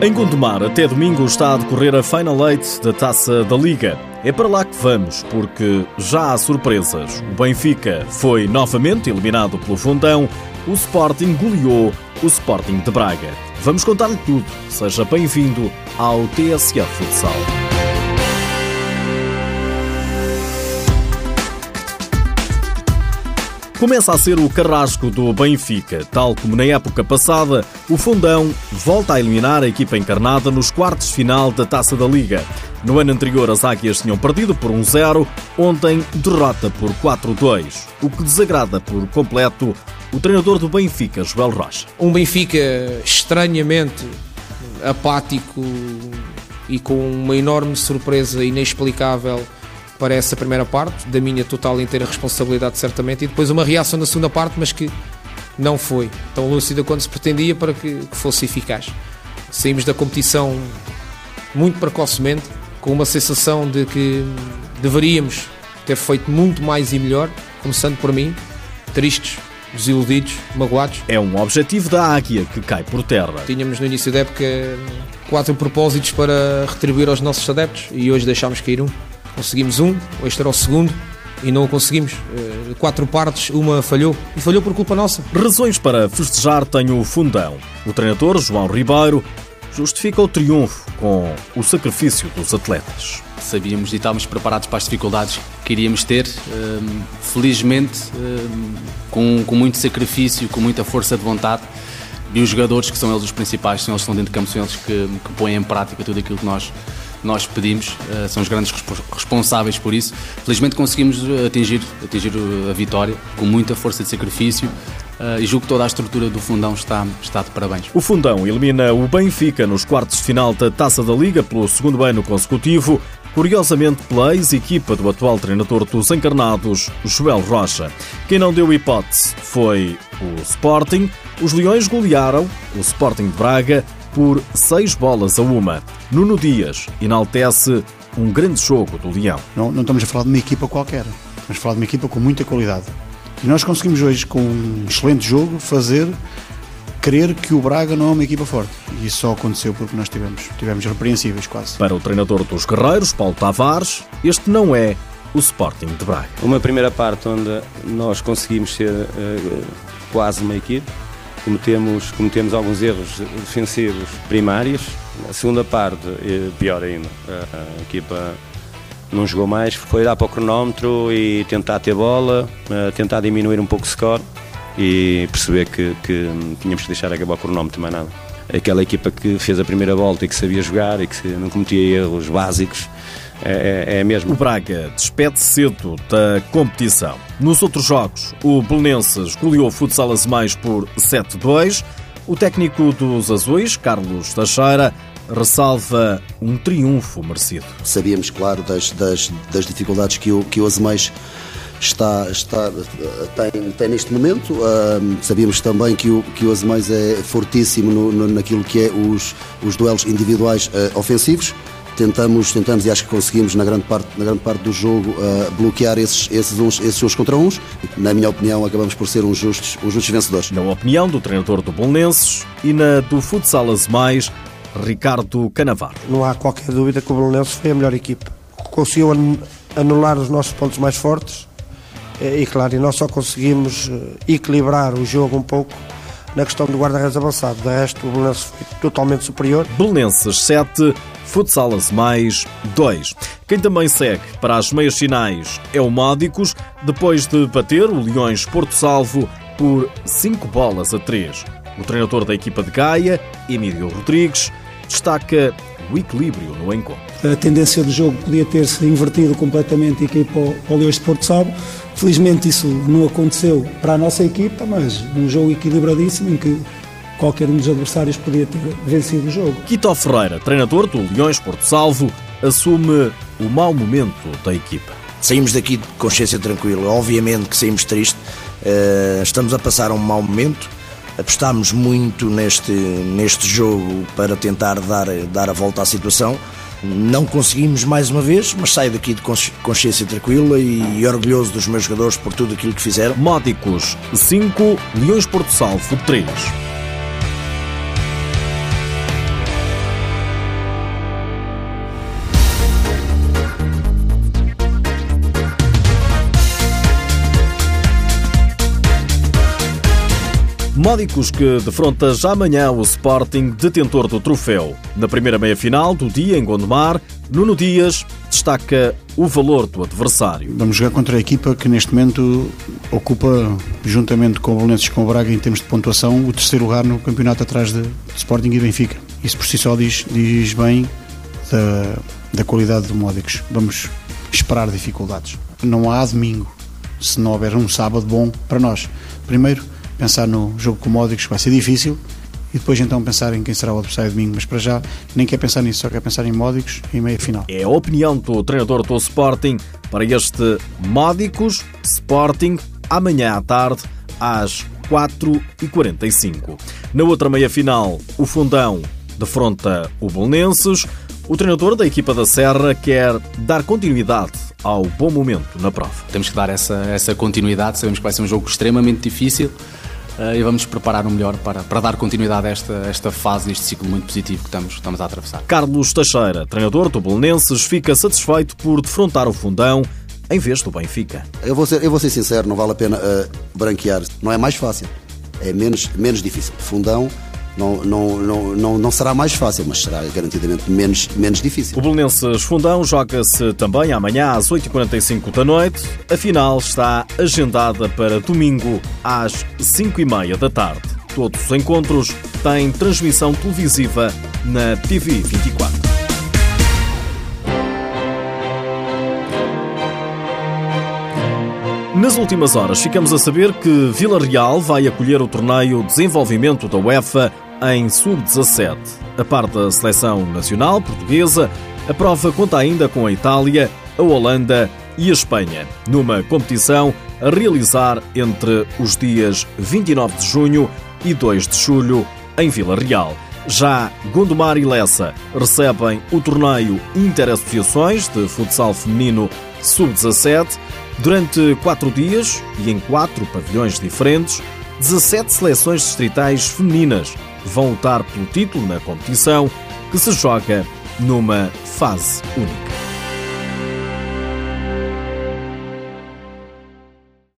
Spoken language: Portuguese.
Em Gondomar, até domingo está a decorrer a Final Eight da Taça da Liga. É para lá que vamos, porque já há surpresas. O Benfica foi novamente eliminado pelo Fundão, o Sporting goleou o Sporting de Braga. Vamos contar-lhe tudo. Seja bem-vindo ao TSF Futsal. Começa a ser o carrasco do Benfica. Tal como na época passada, o Fundão volta a eliminar a equipa encarnada nos quartos final da Taça da Liga. No ano anterior, as Águias tinham perdido por 1-0, ontem derrota por 4-2, o que desagrada por completo o treinador do Benfica, Joel Rocha. Um Benfica estranhamente apático e com uma enorme surpresa inexplicável para essa primeira parte, da minha total e inteira responsabilidade, certamente, e depois uma reação na segunda parte, mas que não foi tão lúcida quanto se pretendia para que, que fosse eficaz. Saímos da competição muito precocemente, com uma sensação de que deveríamos ter feito muito mais e melhor, começando por mim, tristes, desiludidos, magoados. É um objetivo da Águia que cai por terra. Tínhamos no início da época quatro propósitos para retribuir aos nossos adeptos e hoje deixámos cair um. Conseguimos um, este era o segundo e não o conseguimos. Eh, quatro partes, uma falhou. E falhou por culpa nossa. Razões para festejar tem o fundão. O treinador, João Ribeiro, justifica o triunfo com o sacrifício dos atletas. Sabíamos e estávamos preparados para as dificuldades que iríamos ter. Ehm, felizmente, ehm, com, com muito sacrifício, com muita força de vontade. E os jogadores, que são eles os principais, são eles que estão dentro de campo, são eles que, que põem em prática tudo aquilo que nós nós pedimos, uh, são os grandes responsáveis por isso. Felizmente conseguimos eh, atingir, atingir a vitória com muita força de sacrifício. Uh, e julgo que toda a estrutura do Fundão está, está de parabéns. O Fundão elimina o Benfica nos quartos de final da Taça da Liga pelo segundo ano consecutivo, curiosamente pela ex-equipa do atual treinador dos encarnados, Joel Rocha. Quem não deu hipótese foi o Sporting. Os Leões golearam o Sporting de Braga por seis bolas a uma. Nuno Dias enaltece um grande jogo do Leão. Não, não estamos a falar de uma equipa qualquer, estamos a falar de uma equipa com muita qualidade. E nós conseguimos hoje, com um excelente jogo, fazer crer que o Braga não é uma equipa forte. E isso só aconteceu porque nós tivemos, tivemos repreensíveis quase. Para o treinador dos Guerreiros, Paulo Tavares, este não é o Sporting de Braga. Uma primeira parte onde nós conseguimos ser uh, quase uma equipe, cometemos, cometemos alguns erros defensivos primários. Na segunda parte, pior ainda, a, equipa não jogou mais, foi dar para o cronómetro e tentar ter bola, tentar diminuir um pouco o score e perceber que, que tínhamos que deixar acabar o cronómetro, mais nada. Aquela equipa que fez a primeira volta e que sabia jogar e que não cometia erros básicos, é, é, é mesmo. O Braga despede cedo da competição. Nos outros jogos, o Belenenses goleou o Futsal Azemais por 7-2. O técnico dos Azuis, Carlos Teixeira, ressalva um triunfo merecido. Sabíamos, claro, das, das, das dificuldades que o, que o Azemais está, está, tem, tem neste momento. Uh, sabíamos também que o, que o Azemais é fortíssimo no, no, naquilo que é os, os duelos individuais uh, ofensivos tentamos, tentamos e acho que conseguimos na grande parte, na grande parte do jogo uh, bloquear esses, esses, uns, esses uns contra uns. Na minha opinião, acabamos por ser uns justos, uns justos vencedores. Na opinião do treinador do Bolonenses e na do Futsal Mais, Ricardo Canavar. Não há qualquer dúvida que o Bolonenses foi a melhor equipa. Conseguiu anular os nossos pontos mais fortes eh, e, claro, e nós só conseguimos eh, equilibrar o jogo um pouco na questão do guarda-redes avançado. De resto, o Belenenses foi totalmente superior. Belenenses 7, Futsalas mais 2. Quem também segue para as meias finais é o Módicos, depois de bater o Leões Porto Salvo por 5 bolas a 3. O treinador da equipa de Gaia, Emílio Rodrigues, destaca o equilíbrio no encontro. A tendência do jogo podia ter-se invertido completamente aqui para o Leões de Porto Salvo. Felizmente isso não aconteceu para a nossa equipa, mas um jogo equilibradíssimo em que qualquer um dos adversários podia ter vencido o jogo. Quito Ferreira, treinador do Leões Porto Salvo, assume o mau momento da equipa. Saímos daqui de consciência tranquila, obviamente que saímos triste, uh, estamos a passar um mau momento, apostámos muito neste, neste jogo para tentar dar, dar a volta à situação. Não conseguimos mais uma vez, mas saio daqui de consciência tranquila e orgulhoso dos meus jogadores por tudo aquilo que fizeram. Módicos 5, Leões Porto Salvo 3. Módicos que defronta já amanhã o Sporting, detentor do troféu. Na primeira meia-final do dia em Gondomar, Nuno Dias destaca o valor do adversário. Vamos jogar contra a equipa que neste momento ocupa, juntamente com o Belenenses e com o Braga, em termos de pontuação, o terceiro lugar no campeonato atrás de Sporting e Benfica. Isso por si só diz, diz bem da, da qualidade do Módicos. Vamos esperar dificuldades. Não há domingo se não houver um sábado bom para nós. Primeiro, pensar no jogo com o Módicos vai ser difícil e depois então pensar em quem será o adversário domingo. Mas para já nem quer pensar nisso, só quer pensar em Módicos e meia final. É a opinião do treinador do Sporting para este Módicos Sporting amanhã à tarde às 4h45. Na outra meia final, o Fundão defronta o Bolonenses. O treinador da equipa da Serra quer dar continuidade ao bom momento na prova. Temos que dar essa, essa continuidade, sabemos que vai ser um jogo extremamente difícil e vamos preparar o melhor para, para dar continuidade a esta, esta fase, este ciclo muito positivo que estamos, estamos a atravessar. Carlos Teixeira, treinador do Belenenses, fica satisfeito por defrontar o Fundão em vez do Benfica. Eu vou ser, eu vou ser sincero, não vale a pena uh, branquear. Não é mais fácil, é menos, menos difícil. Fundão não, não, não, não, não será mais fácil, mas será garantidamente menos, menos difícil. O Belenenses Fundão joga-se também amanhã às 8h45 da noite. A final está agendada para domingo às 5h30 da tarde. Todos os encontros têm transmissão televisiva na TV 24. Nas últimas horas, ficamos a saber que Vila Real vai acolher o torneio Desenvolvimento da UEFA em sub-17. A par da seleção nacional portuguesa, a prova conta ainda com a Itália, a Holanda e a Espanha, numa competição a realizar entre os dias 29 de junho e 2 de julho em Vila Real. Já Gondomar e Lessa recebem o torneio Interassociações de Futsal Feminino Sub-17 durante quatro dias e em quatro pavilhões diferentes. 17 seleções distritais femininas vão lutar pelo título na competição que se joga numa fase única.